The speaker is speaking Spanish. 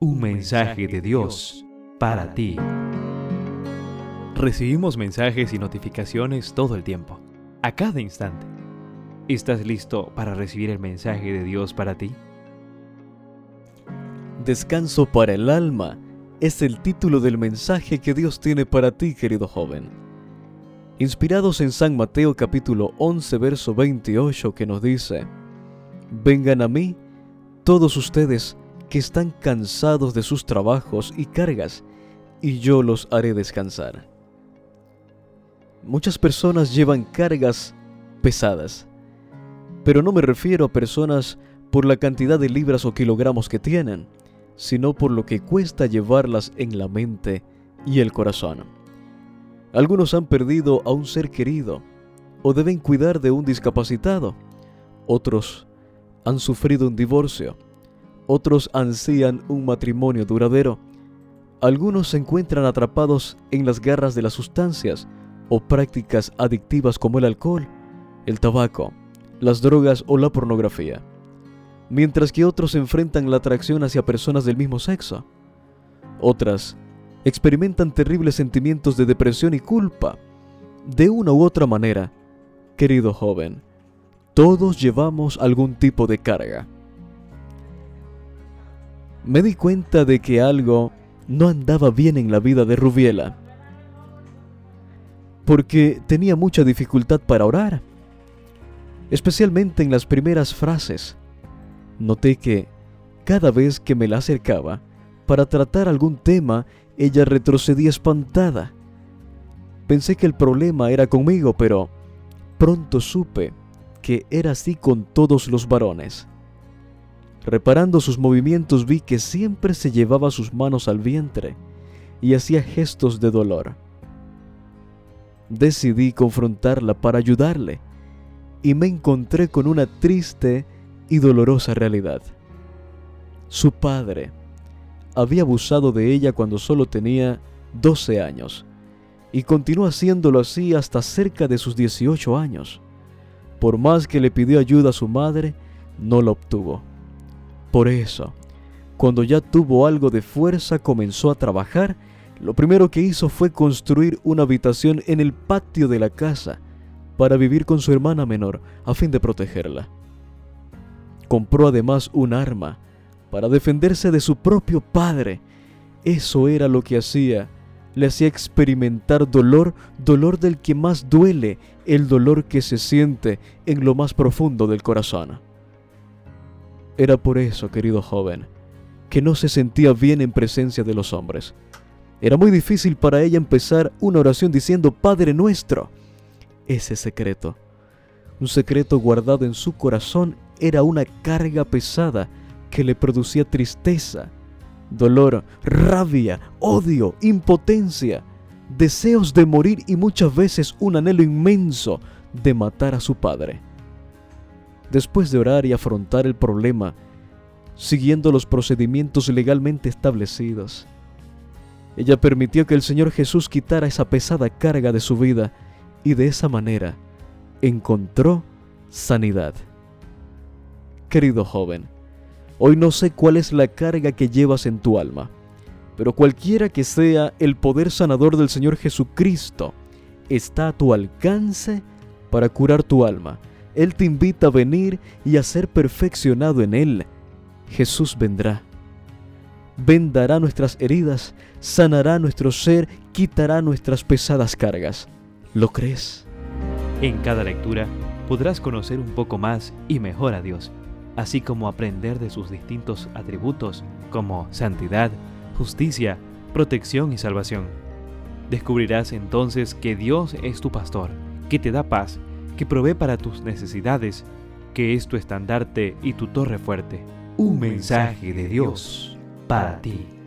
Un mensaje de Dios para ti. Recibimos mensajes y notificaciones todo el tiempo, a cada instante. ¿Estás listo para recibir el mensaje de Dios para ti? Descanso para el alma es el título del mensaje que Dios tiene para ti, querido joven. Inspirados en San Mateo capítulo 11, verso 28, que nos dice, Vengan a mí todos ustedes que están cansados de sus trabajos y cargas, y yo los haré descansar. Muchas personas llevan cargas pesadas, pero no me refiero a personas por la cantidad de libras o kilogramos que tienen, sino por lo que cuesta llevarlas en la mente y el corazón. Algunos han perdido a un ser querido o deben cuidar de un discapacitado. Otros han sufrido un divorcio otros ansían un matrimonio duradero. Algunos se encuentran atrapados en las garras de las sustancias o prácticas adictivas como el alcohol, el tabaco, las drogas o la pornografía, mientras que otros enfrentan la atracción hacia personas del mismo sexo. Otras experimentan terribles sentimientos de depresión y culpa. De una u otra manera, querido joven, todos llevamos algún tipo de carga me di cuenta de que algo no andaba bien en la vida de Rubiela, porque tenía mucha dificultad para orar, especialmente en las primeras frases. Noté que cada vez que me la acercaba para tratar algún tema, ella retrocedía espantada. Pensé que el problema era conmigo, pero pronto supe que era así con todos los varones. Reparando sus movimientos vi que siempre se llevaba sus manos al vientre y hacía gestos de dolor. Decidí confrontarla para ayudarle y me encontré con una triste y dolorosa realidad. Su padre había abusado de ella cuando solo tenía 12 años y continuó haciéndolo así hasta cerca de sus 18 años. Por más que le pidió ayuda a su madre, no la obtuvo. Por eso, cuando ya tuvo algo de fuerza, comenzó a trabajar. Lo primero que hizo fue construir una habitación en el patio de la casa para vivir con su hermana menor a fin de protegerla. Compró además un arma para defenderse de su propio padre. Eso era lo que hacía. Le hacía experimentar dolor, dolor del que más duele, el dolor que se siente en lo más profundo del corazón. Era por eso, querido joven, que no se sentía bien en presencia de los hombres. Era muy difícil para ella empezar una oración diciendo Padre nuestro. Ese secreto, un secreto guardado en su corazón, era una carga pesada que le producía tristeza, dolor, rabia, odio, impotencia, deseos de morir y muchas veces un anhelo inmenso de matar a su padre después de orar y afrontar el problema, siguiendo los procedimientos legalmente establecidos. Ella permitió que el Señor Jesús quitara esa pesada carga de su vida y de esa manera encontró sanidad. Querido joven, hoy no sé cuál es la carga que llevas en tu alma, pero cualquiera que sea el poder sanador del Señor Jesucristo, está a tu alcance para curar tu alma él te invita a venir y a ser perfeccionado en Él. Jesús vendrá. Vendará nuestras heridas, sanará nuestro ser, quitará nuestras pesadas cargas. ¿Lo crees? En cada lectura podrás conocer un poco más y mejor a Dios, así como aprender de sus distintos atributos como santidad, justicia, protección y salvación. Descubrirás entonces que Dios es tu pastor, que te da paz que provee para tus necesidades, que es tu estandarte y tu torre fuerte. Un mensaje de Dios para ti.